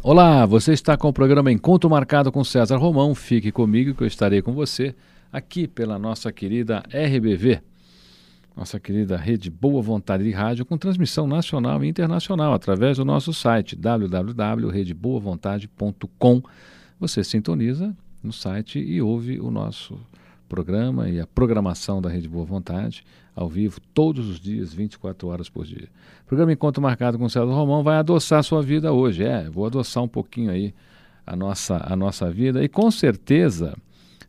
Olá, você está com o programa Encontro Marcado com César Romão. Fique comigo que eu estarei com você aqui pela nossa querida RBV, nossa querida Rede Boa Vontade de Rádio, com transmissão nacional e internacional através do nosso site www.redeboavontade.com. Você sintoniza no site e ouve o nosso programa e a programação da Rede Boa Vontade ao vivo todos os dias, 24 horas por dia. O programa Encontro Marcado com o César Romão vai adoçar a sua vida hoje. É, vou adoçar um pouquinho aí a nossa, a nossa vida e com certeza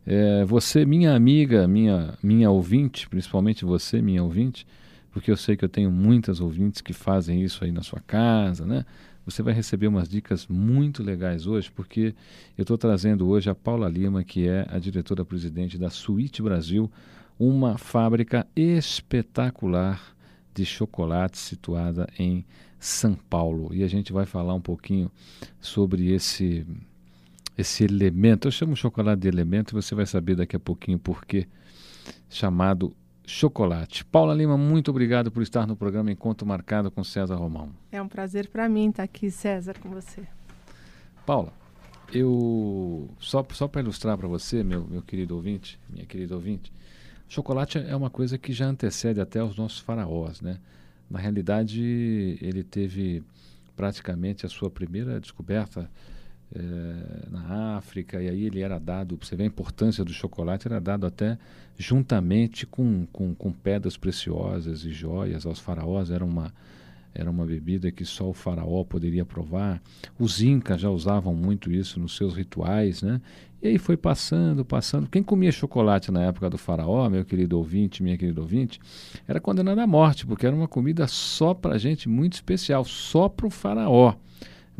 é, você, minha amiga, minha, minha ouvinte, principalmente você, minha ouvinte, porque eu sei que eu tenho muitas ouvintes que fazem isso aí na sua casa, né? Você vai receber umas dicas muito legais hoje, porque eu estou trazendo hoje a Paula Lima, que é a diretora-presidente da Suíte Brasil, uma fábrica espetacular de chocolate situada em São Paulo. E a gente vai falar um pouquinho sobre esse esse elemento. Eu chamo chocolate de elemento, você vai saber daqui a pouquinho por quê, chamado chocolate. Paula Lima, muito obrigado por estar no programa Encontro Marcado com César Romão. É um prazer para mim estar aqui, César, com você. Paula, eu só, só para ilustrar para você, meu, meu querido ouvinte, minha querida ouvinte, chocolate é uma coisa que já antecede até os nossos faraós, né? Na realidade, ele teve praticamente a sua primeira descoberta é, na África, e aí ele era dado, você vê a importância do chocolate, era dado até juntamente com, com, com pedras preciosas e joias aos faraós, era uma, era uma bebida que só o faraó poderia provar. Os incas já usavam muito isso nos seus rituais, né? E aí foi passando, passando. Quem comia chocolate na época do faraó, meu querido ouvinte, minha querida ouvinte, era condenado à morte, porque era uma comida só para gente muito especial, só para o faraó.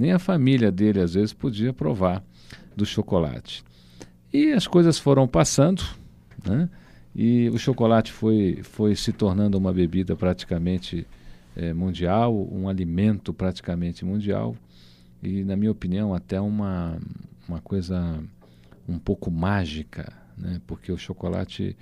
Nem a família dele, às vezes, podia provar do chocolate. E as coisas foram passando, né? e o chocolate foi, foi se tornando uma bebida praticamente é, mundial, um alimento praticamente mundial, e, na minha opinião, até uma, uma coisa um pouco mágica, né? porque o chocolate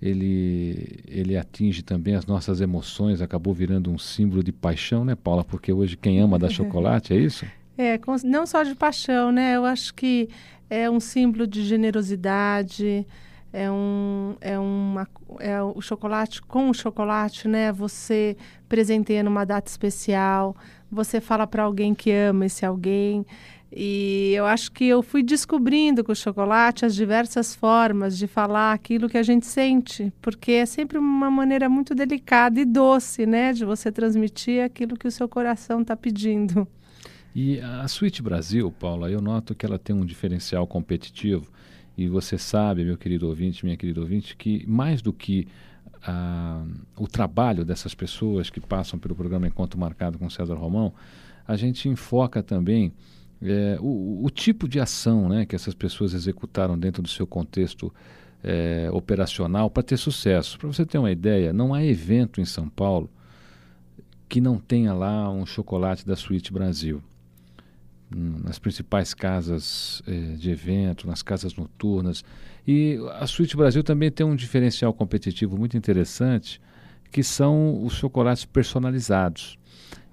ele, ele atinge também as nossas emoções, acabou virando um símbolo de paixão, né, Paula? Porque hoje quem ama dá chocolate, é isso? É, não só de paixão, né? Eu acho que é um símbolo de generosidade, é um é uma é o chocolate com o chocolate, né? Você presenteia numa data especial, você fala para alguém que ama esse alguém. E eu acho que eu fui descobrindo com o chocolate as diversas formas de falar aquilo que a gente sente, porque é sempre uma maneira muito delicada e doce, né, de você transmitir aquilo que o seu coração está pedindo. E a Suíte Brasil, Paula, eu noto que ela tem um diferencial competitivo. E você sabe, meu querido ouvinte, minha querida ouvinte, que mais do que uh, o trabalho dessas pessoas que passam pelo programa Encontro Marcado com César Romão, a gente enfoca também é, o, o, tipo de ação né, que essas pessoas executaram dentro do seu contexto é, operacional para ter sucesso. Para você ter uma ideia, não há evento em São Paulo que não tenha lá um chocolate da Suíte Brasil. Nas principais casas é, de evento, nas casas noturnas. E a Suíte Brasil também tem um diferencial competitivo muito interessante, que são os chocolates personalizados.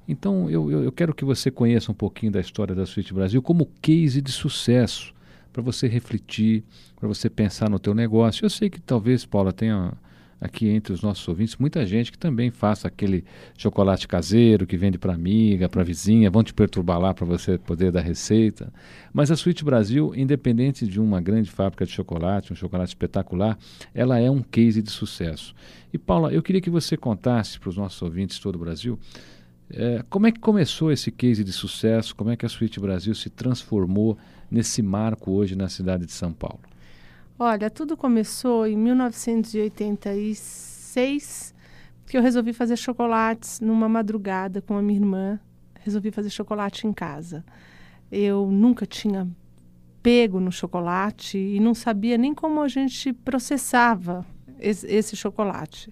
Então, eu, eu, eu, quero que você conheça um pouquinho da história da Suíte Brasil como case de sucesso, para você refletir, para você pensar no teu negócio. Eu sei que talvez, Paula, tenha aqui entre os nossos ouvintes muita gente que também faça aquele chocolate caseiro que vende para amiga, para vizinha, vão te perturbar lá para você poder dar receita. Mas a Suíte Brasil, independente de uma grande fábrica de chocolate, um chocolate espetacular, ela é um case de sucesso. E Paula, eu queria que você contasse para os nossos ouvintes de todo o Brasil é, como é que começou esse case de sucesso? Como é que a Suíte Brasil se transformou nesse marco hoje na cidade de São Paulo? Olha, tudo começou em 1986, que eu resolvi fazer chocolates numa madrugada com a minha irmã. Resolvi fazer chocolate em casa. Eu nunca tinha pego no chocolate e não sabia nem como a gente processava esse, esse chocolate.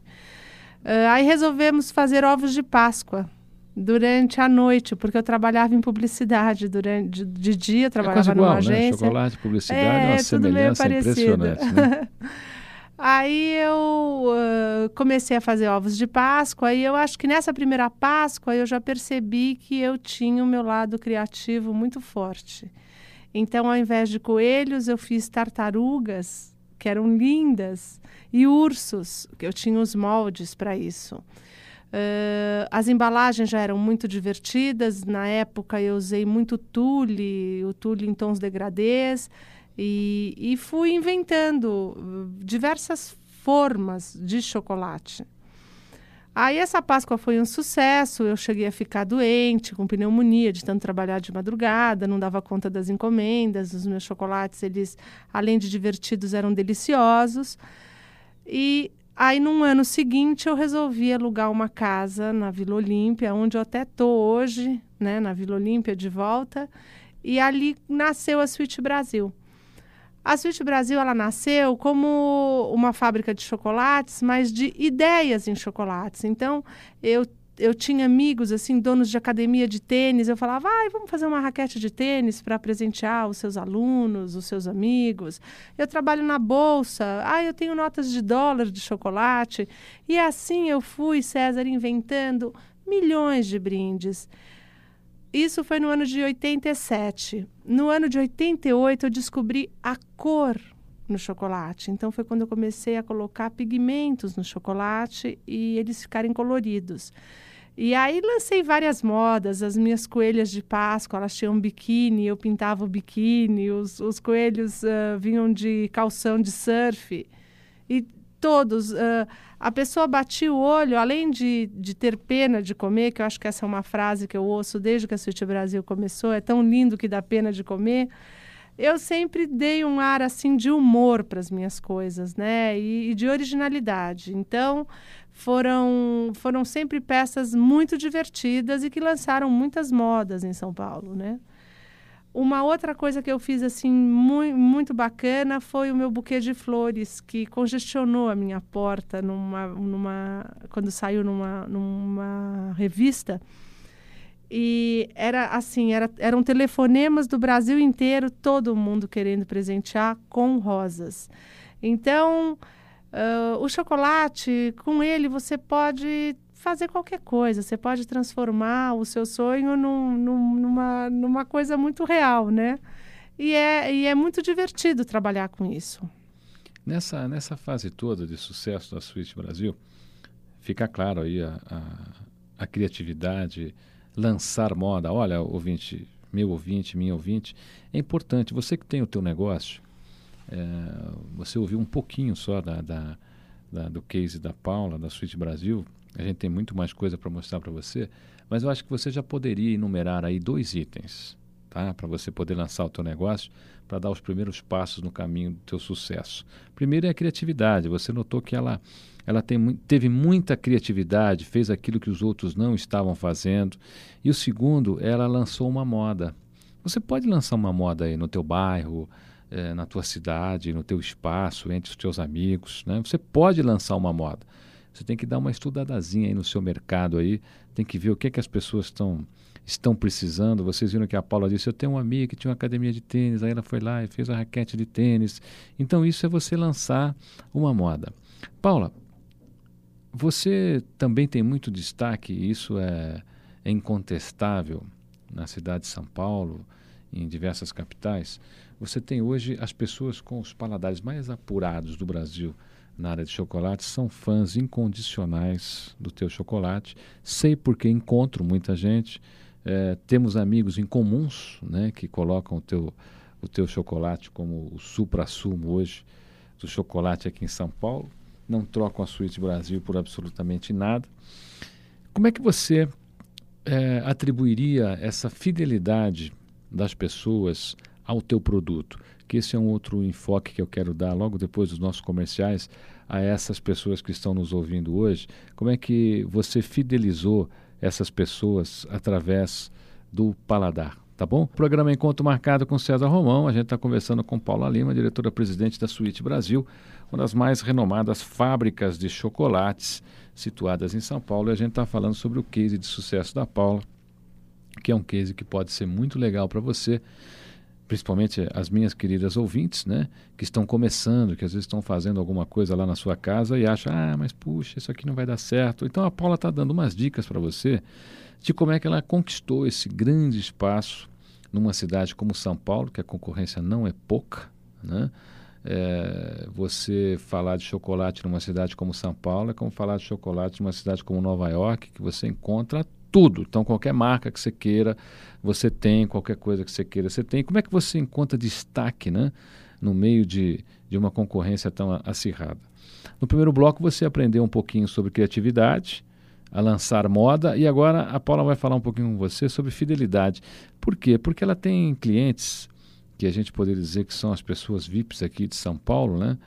Uh, aí resolvemos fazer ovos de Páscoa durante a noite, porque eu trabalhava em publicidade durante de, de dia, trabalhava é igual, numa né? agência. Chocolate, publicidade, é, uma semelhança impressionante. Né? Aí eu uh, comecei a fazer ovos de Páscoa e eu acho que nessa primeira Páscoa eu já percebi que eu tinha o meu lado criativo muito forte. Então, ao invés de coelhos, eu fiz tartarugas, que eram lindas, e ursos, que eu tinha os moldes para isso. Uh, as embalagens já eram muito divertidas. Na época, eu usei muito tule, o tule em tons degradês. E, e fui inventando uh, diversas formas de chocolate. Aí essa Páscoa foi um sucesso, eu cheguei a ficar doente, com pneumonia, de tanto trabalhar de madrugada, não dava conta das encomendas, os meus chocolates, eles, além de divertidos, eram deliciosos. E aí, no ano seguinte, eu resolvi alugar uma casa na Vila Olímpia, onde eu até estou hoje, né, na Vila Olímpia, de volta, e ali nasceu a Suíte Brasil. A Sweet Brasil ela nasceu como uma fábrica de chocolates, mas de ideias em chocolates. Então, eu eu tinha amigos assim, donos de academia de tênis, eu falava: "Ai, vamos fazer uma raquete de tênis para presentear os seus alunos, os seus amigos. Eu trabalho na bolsa. Ah, eu tenho notas de dólar de chocolate". E assim eu fui, César, inventando milhões de brindes. Isso foi no ano de 87. No ano de 88, eu descobri a cor no chocolate. Então, foi quando eu comecei a colocar pigmentos no chocolate e eles ficarem coloridos. E aí lancei várias modas. As minhas coelhas de Páscoa, elas tinham biquíni, eu pintava o biquíni. Os, os coelhos uh, vinham de calção de surf. E todos. Uh, a pessoa batia o olho, além de, de ter pena de comer, que eu acho que essa é uma frase que eu ouço desde que a Suíte Brasil começou, é tão lindo que dá pena de comer. Eu sempre dei um ar assim de humor para as minhas coisas, né? E, e de originalidade. Então, foram, foram sempre peças muito divertidas e que lançaram muitas modas em São Paulo, né? Uma outra coisa que eu fiz assim muito, muito bacana foi o meu buquê de flores que congestionou a minha porta numa, numa quando saiu numa, numa revista e era assim era, eram telefonemas do Brasil inteiro todo mundo querendo presentear com rosas então uh, o chocolate com ele você pode fazer qualquer coisa. Você pode transformar o seu sonho num, num, numa, numa coisa muito real, né? E é, e é muito divertido trabalhar com isso. Nessa, nessa fase toda de sucesso da Suíte Brasil, fica claro aí a, a, a criatividade, lançar moda. Olha, ouvinte, meu ouvinte, minha ouvinte, é importante. Você que tem o teu negócio, é, você ouviu um pouquinho só da, da, da, do case da Paula, da Suíte Brasil, a gente tem muito mais coisa para mostrar para você, mas eu acho que você já poderia enumerar aí dois itens, tá? Para você poder lançar o teu negócio, para dar os primeiros passos no caminho do teu sucesso. Primeiro é a criatividade. Você notou que ela ela tem, teve muita criatividade, fez aquilo que os outros não estavam fazendo. E o segundo, ela lançou uma moda. Você pode lançar uma moda aí no teu bairro, eh, na tua cidade, no teu espaço, entre os teus amigos. Né? Você pode lançar uma moda. Você tem que dar uma estudadazinha aí no seu mercado aí, tem que ver o que, é que as pessoas estão estão precisando. Vocês viram que a Paula disse: Eu tenho uma amiga que tinha uma academia de tênis, aí ela foi lá e fez a raquete de tênis. Então, isso é você lançar uma moda. Paula, você também tem muito destaque, isso é, é incontestável na cidade de São Paulo, em diversas capitais. Você tem hoje as pessoas com os paladares mais apurados do Brasil na área de chocolate são fãs incondicionais do teu chocolate. Sei porque encontro muita gente. É, temos amigos em comuns né, que colocam o teu, o teu chocolate como o supra-sumo hoje do chocolate aqui em São Paulo. Não trocam a Suíte Brasil por absolutamente nada. Como é que você é, atribuiria essa fidelidade das pessoas ao teu produto? Que esse é um outro enfoque que eu quero dar logo depois dos nossos comerciais a essas pessoas que estão nos ouvindo hoje? Como é que você fidelizou essas pessoas através do paladar? Tá bom? Programa Encontro Marcado com César Romão. A gente está conversando com Paula Lima, diretora-presidente da Suíte Brasil, uma das mais renomadas fábricas de chocolates situadas em São Paulo. E a gente está falando sobre o case de sucesso da Paula, que é um case que pode ser muito legal para você principalmente as minhas queridas ouvintes, né, que estão começando, que às vezes estão fazendo alguma coisa lá na sua casa e acham, ah, mas puxa, isso aqui não vai dar certo. Então a Paula está dando umas dicas para você de como é que ela conquistou esse grande espaço numa cidade como São Paulo, que a concorrência não é pouca, né? É, você falar de chocolate numa cidade como São Paulo é como falar de chocolate numa cidade como Nova York, que você encontra tudo. Então, qualquer marca que você queira, você tem, qualquer coisa que você queira, você tem. Como é que você encontra destaque né, no meio de, de uma concorrência tão acirrada? No primeiro bloco, você aprendeu um pouquinho sobre criatividade, a lançar moda, e agora a Paula vai falar um pouquinho com você sobre fidelidade. Por quê? Porque ela tem clientes que a gente poderia dizer que são as pessoas VIPs aqui de São Paulo, né?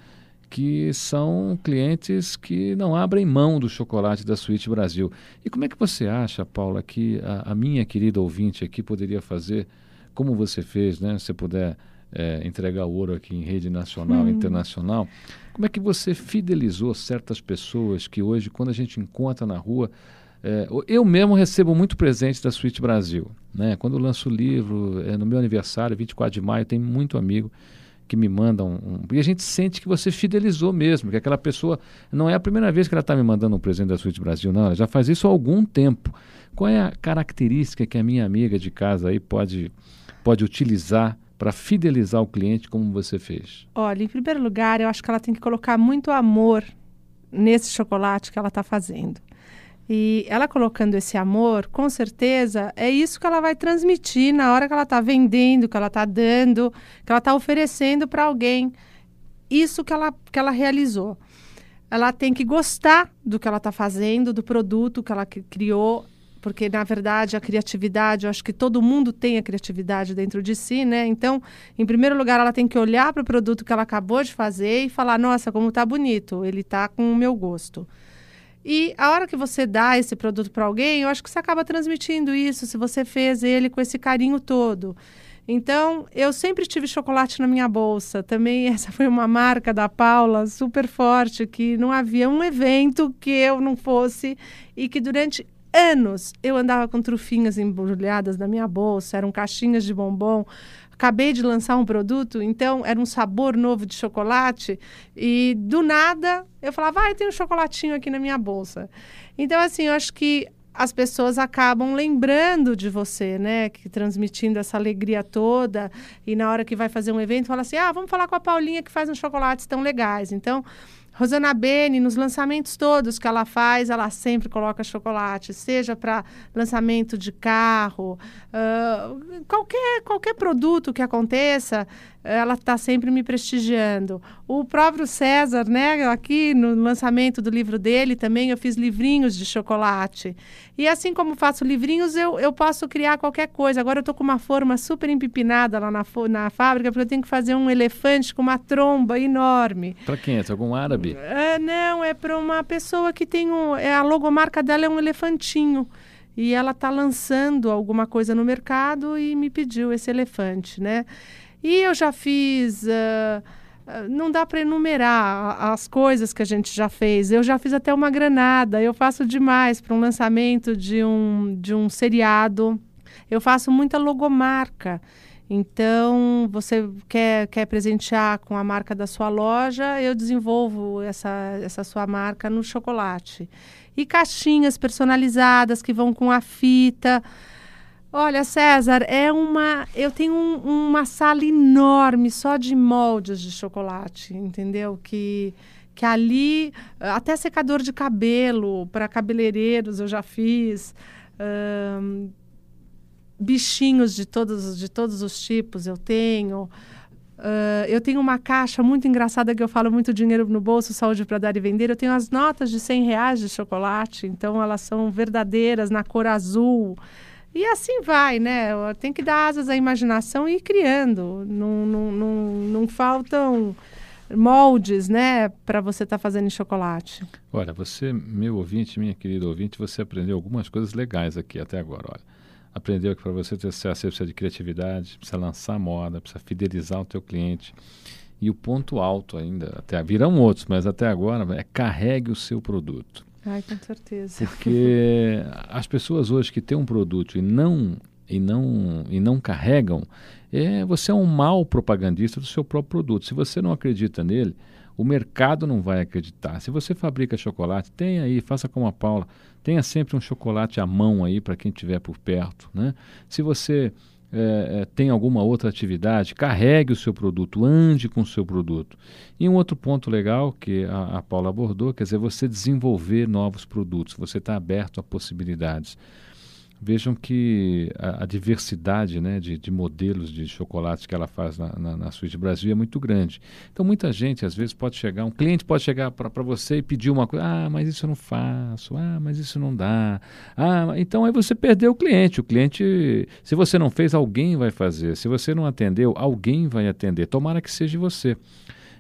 Que são clientes que não abrem mão do chocolate da Suíte Brasil. E como é que você acha, Paula, que a, a minha querida ouvinte aqui poderia fazer como você fez, né? Se puder é, entregar o ouro aqui em rede nacional e hum. internacional, como é que você fidelizou certas pessoas que hoje, quando a gente encontra na rua, é, eu mesmo recebo muito presente da Suíte Brasil. Né? Quando eu lanço o livro, é, no meu aniversário, 24 de maio, tem muito amigo que me mandam. Um, e a gente sente que você fidelizou mesmo, que aquela pessoa. Não é a primeira vez que ela está me mandando um presente da Suíte Brasil, não. Ela já faz isso há algum tempo. Qual é a característica que a minha amiga de casa aí pode, pode utilizar para fidelizar o cliente como você fez? Olha, em primeiro lugar, eu acho que ela tem que colocar muito amor nesse chocolate que ela está fazendo. E ela colocando esse amor, com certeza, é isso que ela vai transmitir na hora que ela está vendendo, que ela está dando, que ela está oferecendo para alguém. Isso que ela, que ela realizou. Ela tem que gostar do que ela está fazendo, do produto que ela criou, porque, na verdade, a criatividade, eu acho que todo mundo tem a criatividade dentro de si, né? Então, em primeiro lugar, ela tem que olhar para o produto que ela acabou de fazer e falar: nossa, como está bonito, ele está com o meu gosto. E a hora que você dá esse produto para alguém, eu acho que você acaba transmitindo isso, se você fez ele com esse carinho todo. Então, eu sempre tive chocolate na minha bolsa. Também essa foi uma marca da Paula super forte, que não havia um evento que eu não fosse e que durante anos eu andava com trufinhas embrulhadas na minha bolsa, eram caixinhas de bombom acabei de lançar um produto, então era um sabor novo de chocolate e do nada eu falava, ah, tem um chocolatinho aqui na minha bolsa. Então assim, eu acho que as pessoas acabam lembrando de você, né? Que transmitindo essa alegria toda e na hora que vai fazer um evento fala assim, ah, vamos falar com a Paulinha que faz uns chocolates tão legais. Então Rosana Bene, nos lançamentos todos que ela faz, ela sempre coloca chocolate, seja para lançamento de carro, uh, qualquer, qualquer produto que aconteça, ela está sempre me prestigiando. O próprio César, né, aqui no lançamento do livro dele também, eu fiz livrinhos de chocolate. E assim como faço livrinhos, eu, eu posso criar qualquer coisa. Agora eu estou com uma forma super empipinada lá na, na fábrica, porque eu tenho que fazer um elefante com uma tromba enorme. Para quem? É algum árabe? É, não, é para uma pessoa que tem um. É, a logomarca dela é um elefantinho e ela está lançando alguma coisa no mercado e me pediu esse elefante, né? E eu já fiz. Uh, não dá para enumerar as coisas que a gente já fez. Eu já fiz até uma granada. Eu faço demais para um lançamento de um, de um seriado. Eu faço muita logomarca. Então, você quer, quer presentear com a marca da sua loja, eu desenvolvo essa, essa sua marca no chocolate. E caixinhas personalizadas que vão com a fita. Olha, César, é uma. Eu tenho um, uma sala enorme só de moldes de chocolate, entendeu? Que, que ali, até secador de cabelo para cabeleireiros eu já fiz. Bichinhos de todos, de todos os tipos eu tenho. Uh, eu tenho uma caixa muito engraçada que eu falo muito dinheiro no bolso, saúde para dar e vender. Eu tenho as notas de 100 reais de chocolate, então elas são verdadeiras, na cor azul. E assim vai, né? Tem que dar asas à imaginação e ir criando. Não, não, não, não faltam moldes, né, para você estar tá fazendo chocolate. Olha, você, meu ouvinte, minha querida ouvinte, você aprendeu algumas coisas legais aqui até agora. Olha, aprendeu que para você ter sucesso você precisa de criatividade, precisa lançar moda, precisa fidelizar o teu cliente. E o ponto alto ainda, até virão outros, mas até agora é carregue o seu produto. Ai, com certeza. Porque as pessoas hoje que têm um produto e não e não, e não carregam, é, você é um mau propagandista do seu próprio produto. Se você não acredita nele, o mercado não vai acreditar. Se você fabrica chocolate, tenha aí, faça como a Paula, tenha sempre um chocolate à mão aí para quem estiver por perto. Né? Se você é, é, tem alguma outra atividade, carregue o seu produto, ande com o seu produto. E um outro ponto legal que a, a Paula abordou, quer dizer, você desenvolver novos produtos, você está aberto a possibilidades. Vejam que a, a diversidade né, de, de, modelos de chocolates que ela faz na, na, na Suíte Brasil é muito grande. Então, muita gente, às vezes, pode chegar, um cliente pode chegar para você e pedir uma coisa, ah, mas isso eu não faço, ah, mas isso não dá. Ah, então aí você perdeu o cliente. O cliente, se você não fez, alguém vai fazer. Se você não atendeu, alguém vai atender. Tomara que seja você.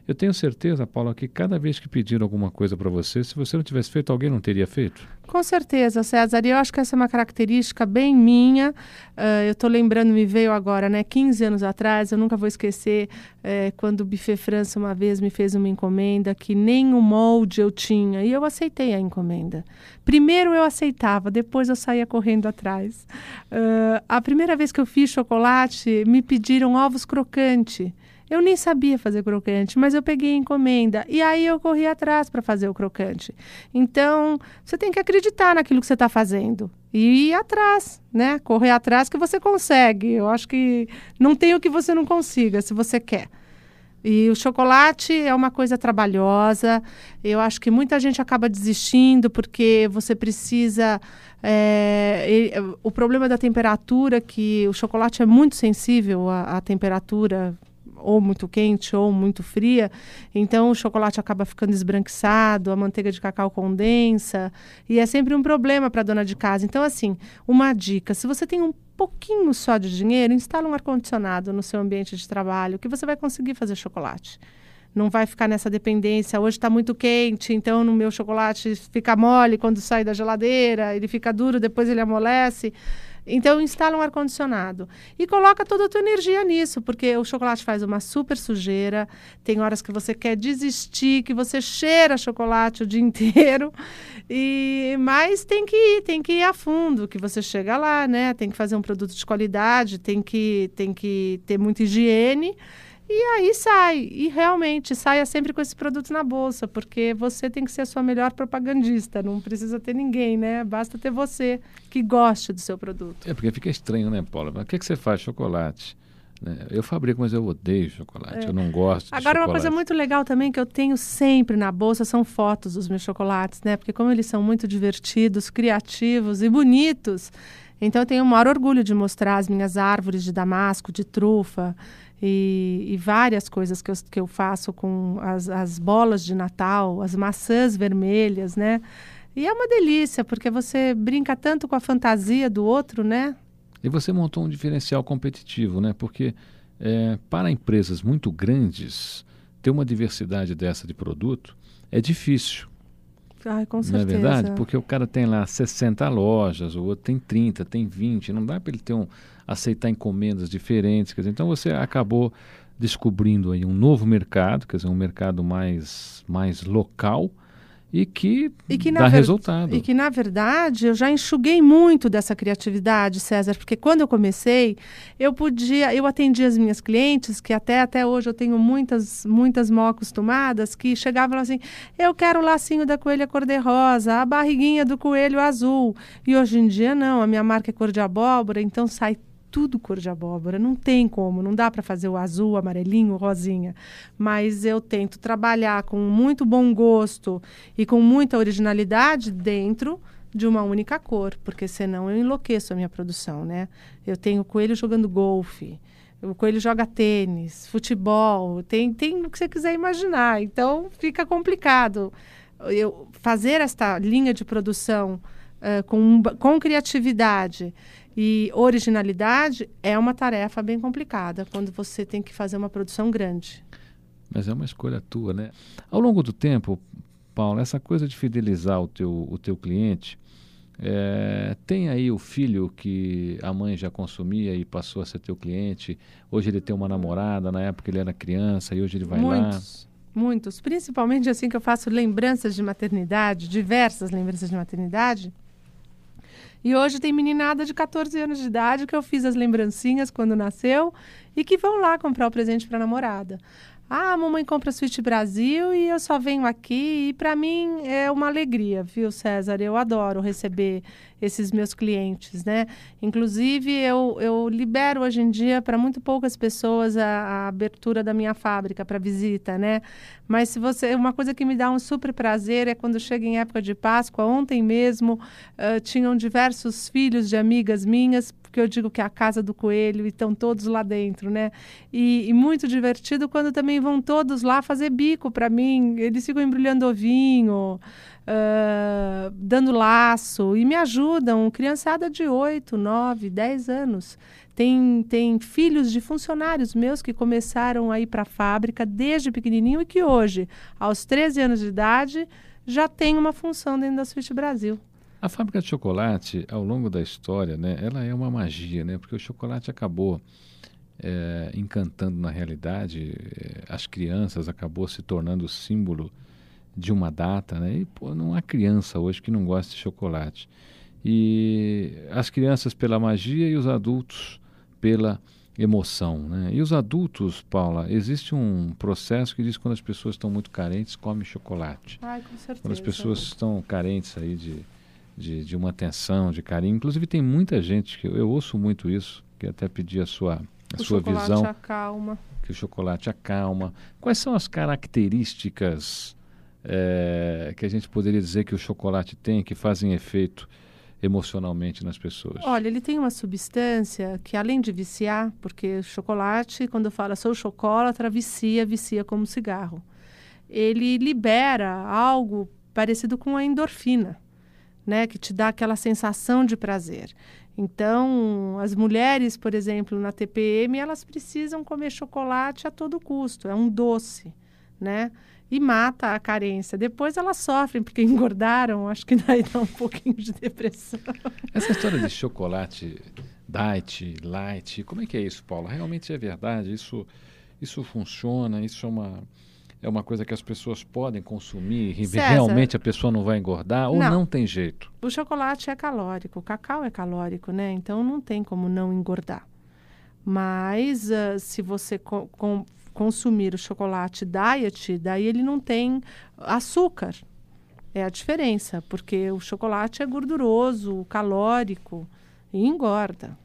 Eu tenho certeza, Paula, que cada vez que pediram alguma coisa para você, se você não tivesse feito, alguém não teria feito? Com certeza, César. E eu acho que essa é uma característica bem minha. Uh, eu estou lembrando, me veio agora, né? 15 anos atrás, eu nunca vou esquecer é, quando o Buffet França uma vez me fez uma encomenda que nem o molde eu tinha. E eu aceitei a encomenda. Primeiro eu aceitava, depois eu saía correndo atrás. Uh, a primeira vez que eu fiz chocolate, me pediram ovos crocantes. Eu nem sabia fazer crocante, mas eu peguei a encomenda e aí eu corri atrás para fazer o crocante. Então, você tem que acreditar naquilo que você está fazendo e ir atrás, né? Correr atrás que você consegue. Eu acho que não tem o que você não consiga, se você quer. E o chocolate é uma coisa trabalhosa. Eu acho que muita gente acaba desistindo porque você precisa. É, o problema da temperatura, que o chocolate é muito sensível à, à temperatura ou muito quente ou muito fria, então o chocolate acaba ficando esbranquiçado, a manteiga de cacau condensa, e é sempre um problema para a dona de casa. Então, assim, uma dica: se você tem um pouquinho só de dinheiro, instala um ar-condicionado no seu ambiente de trabalho, que você vai conseguir fazer chocolate não vai ficar nessa dependência. Hoje está muito quente, então no meu chocolate fica mole quando sai da geladeira, ele fica duro, depois ele amolece. Então, instala um ar-condicionado e coloca toda a tua energia nisso, porque o chocolate faz uma super sujeira. Tem horas que você quer desistir, que você cheira chocolate o dia inteiro. E mas tem que ir, tem que ir a fundo, que você chega lá, né? Tem que fazer um produto de qualidade, tem que tem que ter muita higiene. E aí sai. E realmente saia sempre com esse produto na bolsa, porque você tem que ser a sua melhor propagandista. Não precisa ter ninguém, né? Basta ter você que goste do seu produto. É, porque fica estranho, né, Paula? Mas o que, é que você faz? Chocolate. Né? Eu fabrico, mas eu odeio chocolate. É. Eu não gosto de Agora, uma coisa muito legal também que eu tenho sempre na bolsa são fotos dos meus chocolates, né? Porque como eles são muito divertidos, criativos e bonitos, então eu tenho o maior orgulho de mostrar as minhas árvores de damasco, de trufa e, e, várias coisas que eu, que eu faço com as, as bolas de Natal, as maçãs vermelhas, né? E é uma delícia, porque você brinca tanto com a fantasia do outro, né? E você montou um diferencial competitivo, né? Porque é, para empresas muito grandes, ter uma diversidade dessa de produto é difícil. Ai, com certeza. Não é verdade? Porque o cara tem lá 60 lojas, o outro tem 30, tem 20. Não dá para ele ter um, aceitar encomendas diferentes. Quer dizer, então você acabou descobrindo aí um novo mercado, quer dizer, um mercado mais, mais local e que, e que dá resultado. E que, na verdade, eu já enxuguei muito dessa criatividade, César, porque quando eu comecei, eu podia, eu atendia as minhas clientes, que até, até hoje eu tenho muitas, muitas mal acostumadas, que chegavam assim, eu quero o lacinho da coelha cor-de-rosa, a barriguinha do coelho azul. E hoje em dia, não, a minha marca é cor de abóbora, então sai tudo cor de abóbora, não tem como, não dá para fazer o azul, amarelinho, rosinha. Mas eu tento trabalhar com muito bom gosto e com muita originalidade dentro de uma única cor, porque senão eu enlouqueço a minha produção, né? Eu tenho coelho jogando golfe, o coelho joga tênis, futebol, tem, tem o que você quiser imaginar. Então fica complicado. Eu fazer esta linha de produção uh, com, com criatividade e originalidade é uma tarefa bem complicada quando você tem que fazer uma produção grande. Mas é uma escolha tua, né? Ao longo do tempo, Paulo, essa coisa de fidelizar o teu, o teu cliente, é, tem aí o filho que a mãe já consumia e passou a ser teu cliente. Hoje ele tem uma namorada, na época ele era criança e hoje ele vai muitos, lá. Muitos, principalmente assim que eu faço lembranças de maternidade, diversas lembranças de maternidade E hoje tem meninada de 14 anos de idade que eu fiz as lembrancinhas quando nasceu e que vão lá comprar o presente para a namorada. Ah, a mamãe compra Suíte Brasil e eu só venho aqui. E para mim é uma alegria, viu, César? Eu adoro receber esses meus clientes, né? Inclusive, eu, eu libero hoje em dia para muito poucas pessoas a, a abertura da minha fábrica para visita, né? Mas se você, uma coisa que me dá um super prazer é quando chega em época de Páscoa. Ontem mesmo uh, tinham diversos filhos de amigas minhas porque eu digo que é a casa do coelho e estão todos lá dentro, né? E, e muito divertido quando também vão todos lá fazer bico para mim. Eles ficam embrulhando ovinho, uh, dando laço e me ajudam. Criançada de 8, 9, 10 anos. Tem, tem filhos de funcionários meus que começaram a ir para a fábrica desde pequenininho e que hoje, aos 13 anos de idade, já tem uma função dentro da Suíte Brasil. A fábrica de chocolate, ao longo da história, né, ela é uma magia, né, porque o chocolate acabou é, encantando na realidade é, as crianças, acabou se tornando símbolo de uma data, né, e pô, não há criança hoje que não goste de chocolate. E as crianças pela magia e os adultos pela emoção. Né? E os adultos, Paula, existe um processo que diz que quando as pessoas estão muito carentes, comem chocolate. Ai, com certeza. Quando as pessoas estão carentes aí de de, de uma atenção, de carinho. Inclusive tem muita gente que eu, eu ouço muito isso, que até pedi a sua a o sua visão. Acalma. Que o chocolate acalma. Quais são as características é, que a gente poderia dizer que o chocolate tem que fazem efeito emocionalmente nas pessoas? Olha, ele tem uma substância que além de viciar, porque chocolate, quando fala sou chocolate, vicia, vicia como cigarro. Ele libera algo parecido com a endorfina né, que te dá aquela sensação de prazer. Então, as mulheres, por exemplo, na TPM, elas precisam comer chocolate a todo custo, é um doce, né? E mata a carência. Depois elas sofrem porque engordaram, acho que daí dá um pouquinho de depressão. Essa história de chocolate diet, light, como é que é isso, Paula? Realmente é verdade? Isso, isso funciona? Isso é uma é uma coisa que as pessoas podem consumir e César, realmente a pessoa não vai engordar ou não. não tem jeito? O chocolate é calórico, o cacau é calórico, né? Então não tem como não engordar. Mas uh, se você co com, consumir o chocolate diet, daí ele não tem açúcar. É a diferença, porque o chocolate é gorduroso, calórico e engorda,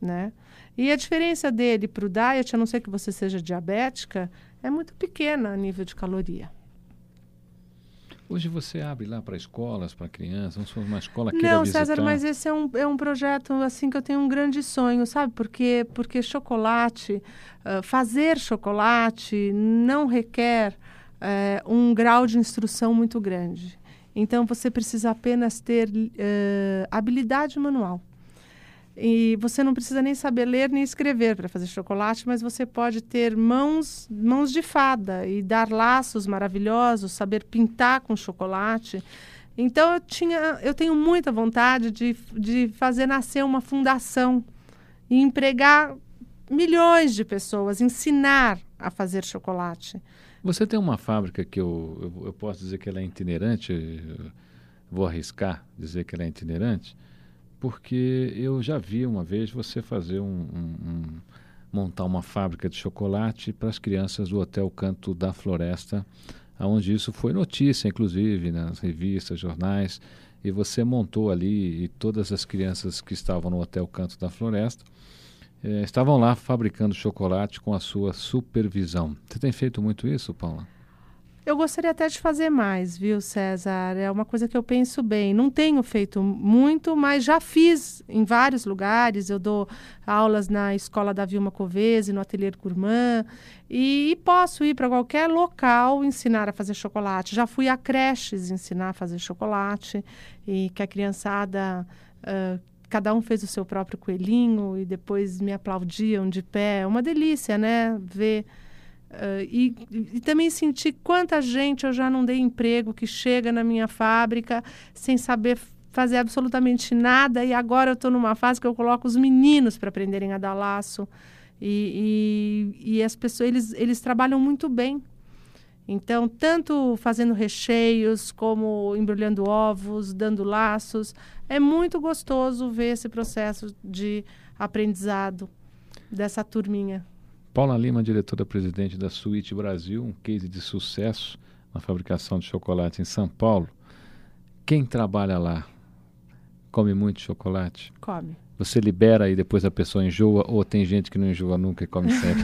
né? E a diferença dele para o diet, a não ser que você seja diabética, é muito pequena a nível de caloria. Hoje você abre lá para escolas, para crianças, não sou uma escola que Não, César, mas esse é um, é um projeto assim que eu tenho um grande sonho, sabe? Porque, porque chocolate, uh, fazer chocolate não requer uh, um grau de instrução muito grande. Então você precisa apenas ter uh, habilidade manual. E você não precisa nem saber ler nem escrever para fazer chocolate, mas você pode ter mãos, mãos de fada e dar laços maravilhosos, saber pintar com chocolate. Então eu tinha, eu tenho muita vontade de, de fazer nascer uma fundação e empregar milhões de pessoas, ensinar a fazer chocolate. Você tem uma fábrica que eu, eu, eu posso dizer que ela é itinerante, vou arriscar dizer que ela é itinerante porque eu já vi uma vez você fazer um, um, um montar uma fábrica de chocolate para as crianças do Hotel Canto da Floresta, onde isso foi notícia, inclusive nas revistas, jornais, e você montou ali e todas as crianças que estavam no Hotel Canto da Floresta eh, estavam lá fabricando chocolate com a sua supervisão. Você tem feito muito isso, Paula? Eu gostaria até de fazer mais, viu, César? É uma coisa que eu penso bem. Não tenho feito muito, mas já fiz em vários lugares. Eu dou aulas na escola da Vilma Covese, no Ateliê Gourmand, e, posso ir para qualquer local ensinar a fazer chocolate. Já fui a creches ensinar a fazer chocolate, e que a criançada. Uh, cada um fez o seu próprio coelhinho e depois me aplaudiam de pé. É uma delícia, né? Ver Uh, e, e, também senti quanta gente eu já não dei emprego que chega na minha fábrica sem saber fazer absolutamente nada e agora eu estou numa fase que eu coloco os meninos para aprenderem a dar laço e, e, e, as pessoas eles, eles trabalham muito bem Então, tanto fazendo recheios, como embrulhando ovos, dando laços, é muito gostoso ver esse processo de aprendizado dessa turminha. Paula Lima, diretora-presidente da Suíte Brasil, um case de sucesso na fabricação de chocolate em São Paulo. Quem trabalha lá come muito chocolate? Come. Você libera e depois a pessoa enjoa ou tem gente que não enjoa nunca e come sempre?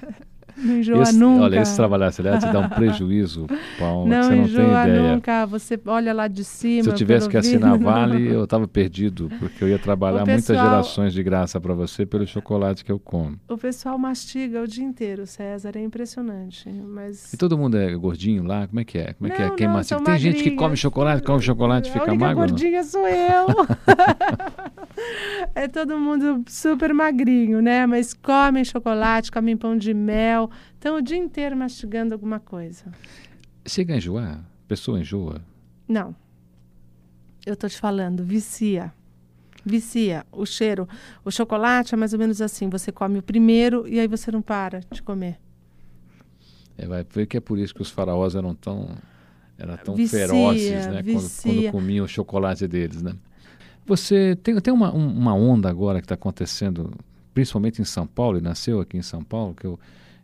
Não enjoa esse, nunca. Olha, esse trabalhar se te dá um prejuízo, Paulo, não você não tem ideia. nunca. Você olha lá de cima. Se eu tivesse que assinar Vale, eu estava perdido, porque eu ia trabalhar pessoal, muitas gerações de graça para você pelo chocolate que eu como. O pessoal mastiga o dia inteiro, César, é impressionante. Mas... E todo mundo é gordinho lá? Como é que é? Como é não, que é? Quem não, mastiga? Tem gente que come chocolate, come chocolate e fica a magro? A gordinha sou eu. é todo mundo super magrinho, né? Mas comem chocolate, comem pão de mel, estão o dia inteiro mastigando alguma coisa. Chega a enjoar? A pessoa enjoa? Não. Eu tô te falando, vicia. Vicia. O cheiro. O chocolate é mais ou menos assim: você come o primeiro e aí você não para de comer. É, vai ver que é por isso que os faraós eram tão, eram tão vicia, ferozes, né? Quando, quando, comiam o chocolate deles, né? Você tem, tem uma, uma onda agora que está acontecendo, principalmente em São Paulo, e nasceu aqui em São Paulo, que eu,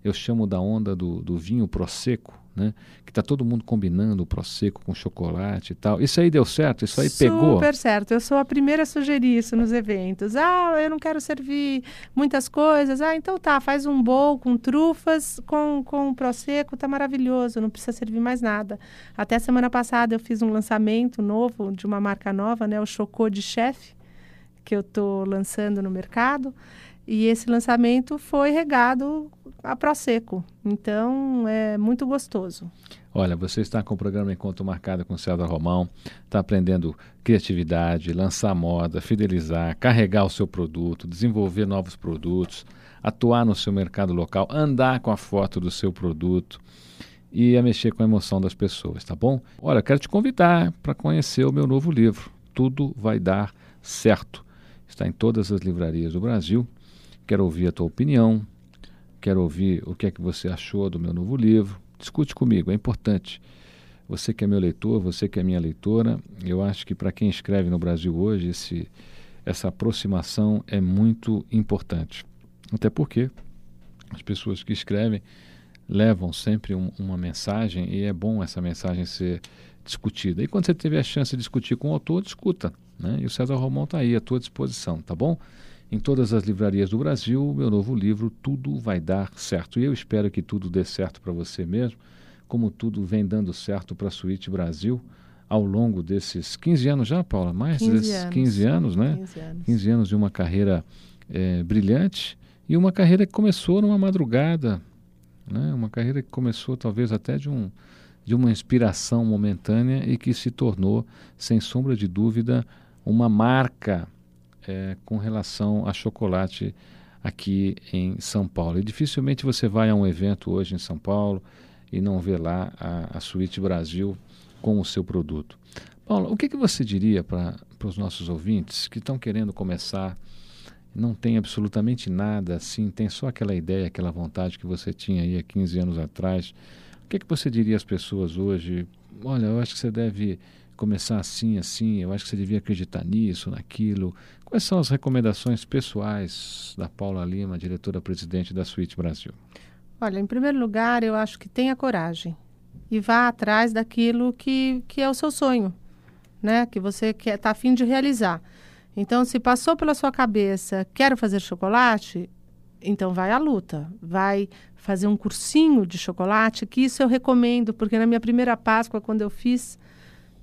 eu chamo da onda do, do vinho prosecco, né? Que está todo mundo combinando o prosecco com chocolate e tal. Isso aí deu certo? Isso aí Super pegou? Super certo. Eu sou a primeira a sugerir isso nos eventos. Ah, eu não quero servir muitas coisas. Ah, então tá, faz um bowl com trufas, com, com prosecco, tá maravilhoso, não precisa servir mais nada. Até semana passada eu fiz um lançamento novo de uma marca nova, né? O Chocô de Chef, que eu tô lançando no mercado. E esse lançamento foi regado a Prosecco. Então, é muito gostoso. Olha, você está com o programa Encontro Marcado com o César Romão, está aprendendo criatividade, lançar moda, fidelizar, carregar o seu produto, desenvolver novos produtos, atuar no seu mercado local, andar com a foto do seu produto e a mexer com a emoção das pessoas, tá bom? Olha, quero te convidar para conhecer o meu novo livro, Tudo Vai Dar Certo. Está em todas as livrarias do Brasil. Quero ouvir a tua opinião, quero ouvir o que é que você achou do meu novo livro. Discute comigo, é importante. Você que é meu leitor, você que é minha leitora, eu acho que para quem escreve no Brasil hoje, esse, essa aproximação é muito importante. Até porque as pessoas que escrevem levam sempre um, uma mensagem e é bom essa mensagem ser discutida. E quando você tiver a chance de discutir com o autor, discuta. Né? E o César Romão está aí à tua disposição, tá bom? Em todas as livrarias do Brasil, meu novo livro Tudo Vai Dar Certo. E eu espero que tudo dê certo para você mesmo, como tudo vem dando certo para a Suíte Brasil ao longo desses 15 anos já, Paula? Mais 15 desses anos. 15 anos, né? 15 anos. 15 anos de uma carreira é, brilhante e uma carreira que começou numa madrugada, né? uma carreira que começou talvez até de, um, de uma inspiração momentânea e que se tornou, sem sombra de dúvida, uma marca é, com relação a chocolate aqui em São Paulo. E dificilmente você vai a um evento hoje em São Paulo e não vê lá a, a Suíte Brasil com o seu produto. Paulo, o que, que você diria para os nossos ouvintes que estão querendo começar, não tem absolutamente nada assim, tem só aquela ideia, aquela vontade que você tinha aí há 15 anos atrás? O que, que você diria às pessoas hoje? Olha, eu acho que você deve começar assim, assim, eu acho que você devia acreditar nisso, naquilo. Quais são as recomendações pessoais da Paula Lima, diretora-presidente da Suíte Brasil? Olha, em primeiro lugar, eu acho que tenha coragem e vá atrás daquilo que, que é o seu sonho, né? Que você está afim de realizar. Então, se passou pela sua cabeça, quero fazer chocolate, então vai à luta, vai fazer um cursinho de chocolate, que isso eu recomendo, porque na minha primeira Páscoa, quando eu fiz,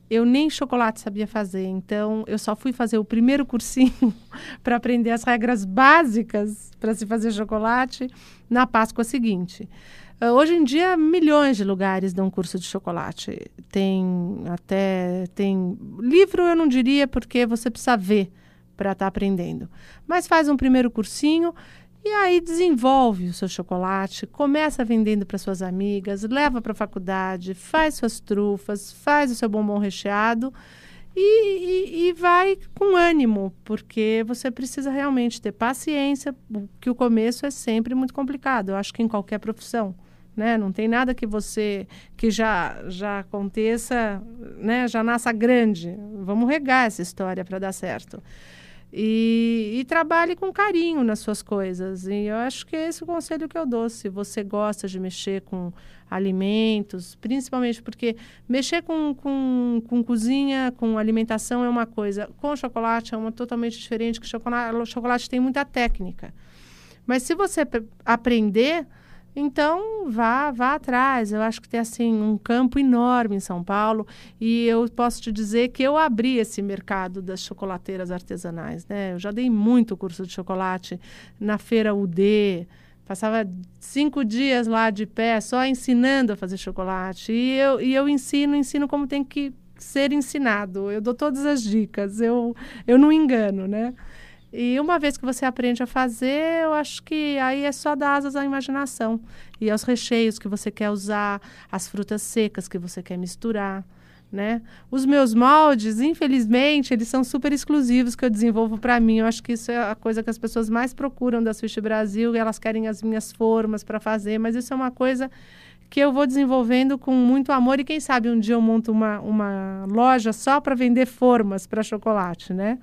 eu nem chocolate sabia fazer, então eu só fui fazer o primeiro cursinho para aprender as regras básicas para se fazer chocolate na Páscoa seguinte. Uh, hoje em dia, milhões de lugares dão curso de chocolate. Tem até tem livro, eu não diria, porque você precisa ver para estar tá aprendendo. Mas faz um primeiro cursinho e aí desenvolve o seu chocolate, começa vendendo para suas amigas, leva para a faculdade, faz suas trufas, faz o seu bombom recheado e, e, e, vai com ânimo, porque você precisa realmente ter paciência, que o começo é sempre muito complicado. Eu acho que em qualquer profissão, né? Não tem nada que você que já já aconteça, né? Já nasça grande. Vamos regar essa história para dar certo. E, e, trabalhe com carinho nas suas coisas. E eu acho que é esse o conselho que eu dou. Se você gosta de mexer com alimentos, principalmente porque mexer com, com, com cozinha, com alimentação é uma coisa, com chocolate é uma totalmente diferente, que chocolate, chocolate tem muita técnica. Mas se você aprender, então vá, vá atrás. Eu acho que tem assim um campo enorme em São Paulo e eu posso te dizer que eu abri esse mercado das chocolateiras artesanais. Né? Eu já dei muito curso de chocolate na feira UD, Passava cinco dias lá de pé, só ensinando a fazer chocolate. E eu, e eu ensino, ensino como tem que ser ensinado. Eu dou todas as dicas, eu, eu não engano, né? E uma vez que você aprende a fazer, eu acho que aí é só dar asas à imaginação. E aos recheios que você quer usar, as frutas secas que você quer misturar né? Os meus moldes, infelizmente, eles são super exclusivos que eu desenvolvo para mim. Eu acho que isso é a coisa que as pessoas mais procuram da Switch Brasil, elas querem as minhas formas para fazer, mas isso é uma coisa que eu vou desenvolvendo com muito amor e quem sabe um dia eu monto uma, uma loja só para vender formas para chocolate, né?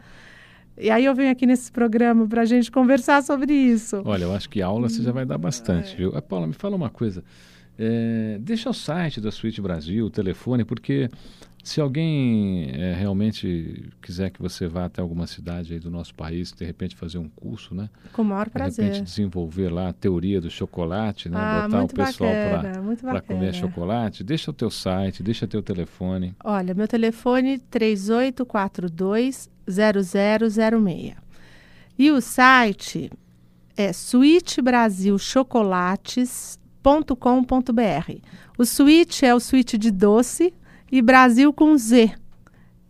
E aí eu venho aqui nesse programa para a gente conversar sobre isso. Olha, eu acho que aula você já vai dar bastante, é. viu? Ah, Paula, me fala uma coisa. É, deixa o site da Suíte Brasil, o telefone, porque se alguém é, realmente quiser que você vá até alguma cidade aí do nosso país, de repente fazer um curso, né? Com o maior prazer. De repente desenvolver lá a teoria do chocolate, né? Ah, Botar o pessoal para comer chocolate. Deixa o teu site, deixa teu telefone. Olha, meu telefone 3842 0006. E o site é Suíte Brasil Chocolates com.br O suíte é o suíte de doce e Brasil com Z.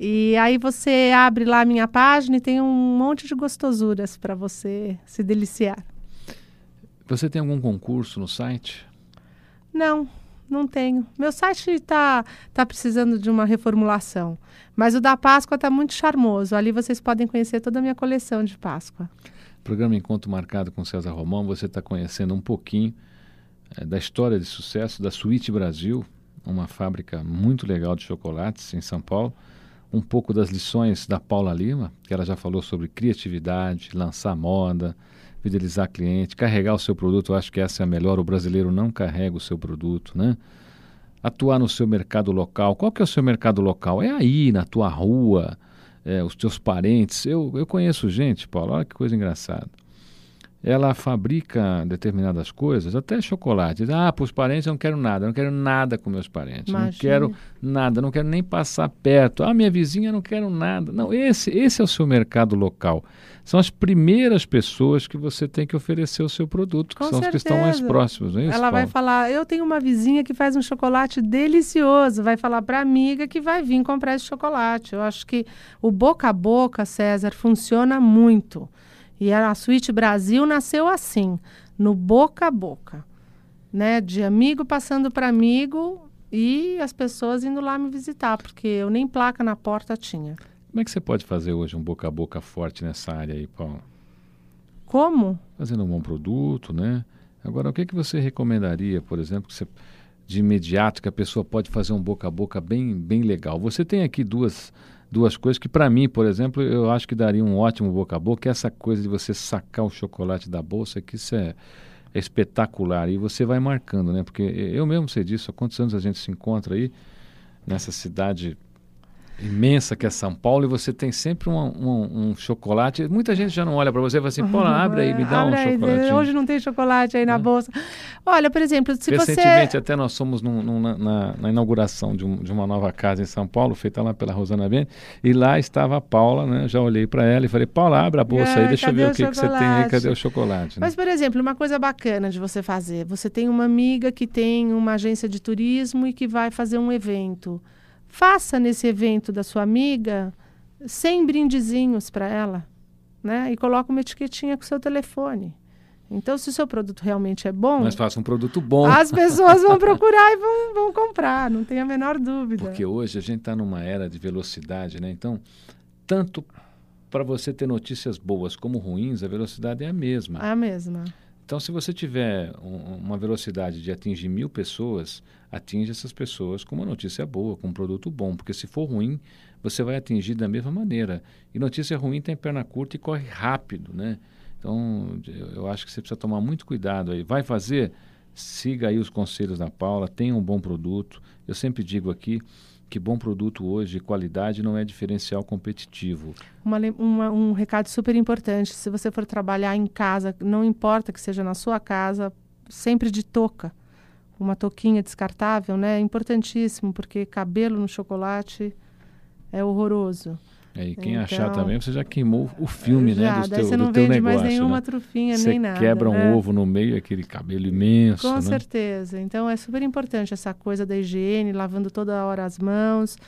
E aí você abre lá a minha página e tem um monte de gostosuras para você se deliciar. Você tem algum concurso no site? Não, não tenho. Meu site está tá precisando de uma reformulação. Mas o da Páscoa está muito charmoso. Ali vocês podem conhecer toda a minha coleção de Páscoa. Programa Encontro Marcado com César Romão, você está conhecendo um pouquinho é, da história de sucesso da Suíte Brasil, uma fábrica muito legal de chocolates em São Paulo. Um pouco das lições da Paula Lima, que ela já falou sobre criatividade, lançar moda, fidelizar cliente, carregar o seu produto. Eu acho que essa é a melhor. O brasileiro não carrega o seu produto, né? Atuar no seu mercado local. Qual que é o seu mercado local? É aí, na tua rua, é, os teus parentes. Eu, eu conheço gente, Paulo, olha que coisa engraçada ela fabrica determinadas coisas, até chocolate. Ah, para os parentes eu não quero nada, eu não quero nada com meus parentes, Imagina. não quero nada, não quero nem passar perto. Ah, minha vizinha eu não quero nada. Não, esse, esse é o seu mercado local. São as primeiras pessoas que você tem que oferecer o seu produto, que com são certeza. os que estão mais próximos. É isso, ela Paulo? vai falar, eu tenho uma vizinha que faz um chocolate delicioso, vai falar para a amiga que vai vir comprar esse chocolate. Eu acho que o boca a boca, César, funciona muito. E a Suíte Brasil nasceu assim, no boca a boca, né? De amigo passando para amigo e as pessoas indo lá me visitar, porque eu nem placa na porta tinha. Como é que você pode fazer hoje um boca a boca forte nessa área aí, Paulo? Como? Fazendo um bom produto, né? Agora, o que, que você recomendaria, por exemplo, que você, de imediato, que a pessoa pode fazer um boca a boca bem, bem legal? Você tem aqui duas duas coisas que para mim, por exemplo, eu acho que daria um ótimo boca a boca, essa coisa de você sacar o chocolate da bolsa, que isso é, é espetacular e você vai marcando, né? Porque eu mesmo sei disso, há quantos anos a gente se encontra aí nessa cidade imensa que é São Paulo e você tem sempre um, um, um chocolate. Muita gente já não olha para você e fala assim, pô, abre aí, me dá abre um aí, chocolate. Hoje não tem chocolate aí na é. bolsa. Olha, por exemplo, se Recentemente você... até nós fomos num, num, na, na, inauguração de, um, de, uma nova casa em São Paulo, feita lá pela Rosana Bene, e lá estava a Paula, né? Já olhei para ela e falei, Paula, abre a bolsa é, aí, deixa eu ver o, que, que, você tem aí, cadê o chocolate? Né? Mas, por exemplo, uma coisa bacana de você fazer, você tem uma amiga que tem uma agência de turismo e que vai fazer um evento. Faça nesse evento da sua amiga 100 brindezinhos para ela, né? E coloque uma etiquetinha com o seu telefone. Então, se o seu produto realmente é bom. Mas faça um produto bom. As pessoas vão procurar e vão, vão comprar, não tem a menor dúvida. Porque hoje a gente está numa era de velocidade, né? Então, tanto para você ter notícias boas como ruins, a velocidade é a mesma. É a mesma. Então, se você tiver um, uma velocidade de atingir mil pessoas, atinge essas pessoas com uma notícia boa, com um produto bom, porque se for ruim, você vai atingir da mesma maneira. E notícia ruim tem perna curta e corre rápido, né? Então, eu acho que você precisa tomar muito cuidado aí. Vai fazer? Siga aí os conselhos da Paula, tenha um bom produto. Eu sempre digo aqui que bom produto hoje, qualidade, não é diferencial competitivo. Uma, uma, um recado super importante: se você for trabalhar em casa, não importa que seja na sua casa, sempre de touca. Uma touquinha descartável, né? É importantíssimo, porque cabelo no chocolate é horroroso. É, e quem então, achar também, você já queimou o filme, já, né? Do teu, você não do teu vende negócio, mais nenhuma né? trufinha, você nem nada. quebra um né? ovo no meio, aquele cabelo imenso. Com né? certeza. Então é super importante essa coisa da higiene, lavando toda hora as mãos.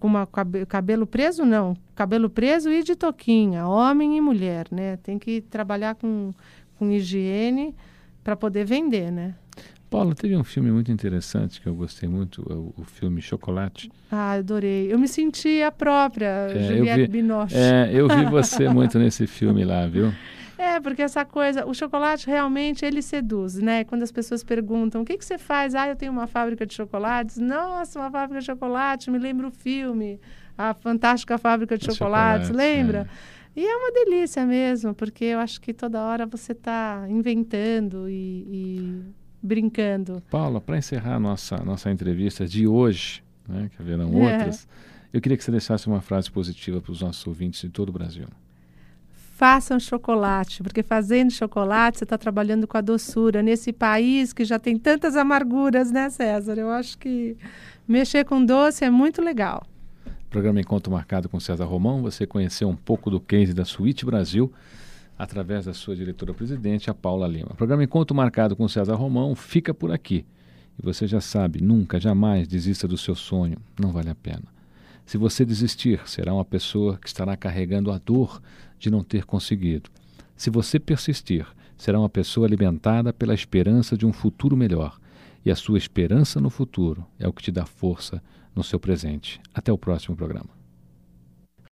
Com uma cabe cabelo preso, não. Cabelo preso e de toquinha, homem e mulher, né? Tem que trabalhar com, com higiene para poder vender, né? Paulo, teve um filme muito interessante que eu gostei muito, o, o filme Chocolate. Ah, adorei. Eu me senti a própria É, eu Juliette vi- Binoche. É, eu vi você muito nesse filme lá, viu? É, porque essa coisa, o chocolate realmente ele seduz, né? Quando as pessoas perguntam, o que, que você faz? Ah, eu tenho uma fábrica de chocolates. Nossa, uma fábrica de chocolate, me lembra o filme, a fantástica fábrica de chocolates, chocolates, lembra? E é uma delícia mesmo, porque eu acho que toda hora você está inventando e, e brincando. Paula, para encerrar nossa, nossa entrevista de hoje, né, que haverão É. outras, eu queria que você deixasse uma frase positiva para os nossos ouvintes de todo o Brasil. Façam chocolate, porque fazendo chocolate você está trabalhando com a doçura nesse país que já tem tantas amarguras, né, César? Eu acho que mexer com doce é muito legal. Programa Encontro Marcado com César Romão. Você conheceu um pouco do case da Suíte Brasil através da sua diretora-presidente, a Paula Lima. O programa Encontro Marcado com César Romão fica por aqui. E você já sabe, nunca, jamais desista do seu sonho. Não vale a pena. Se você desistir, será uma pessoa que estará carregando a dor de não ter conseguido. Se você persistir, será uma pessoa alimentada pela esperança de um futuro melhor. E a sua esperança no futuro é o que te dá força no seu presente. Até o próximo programa.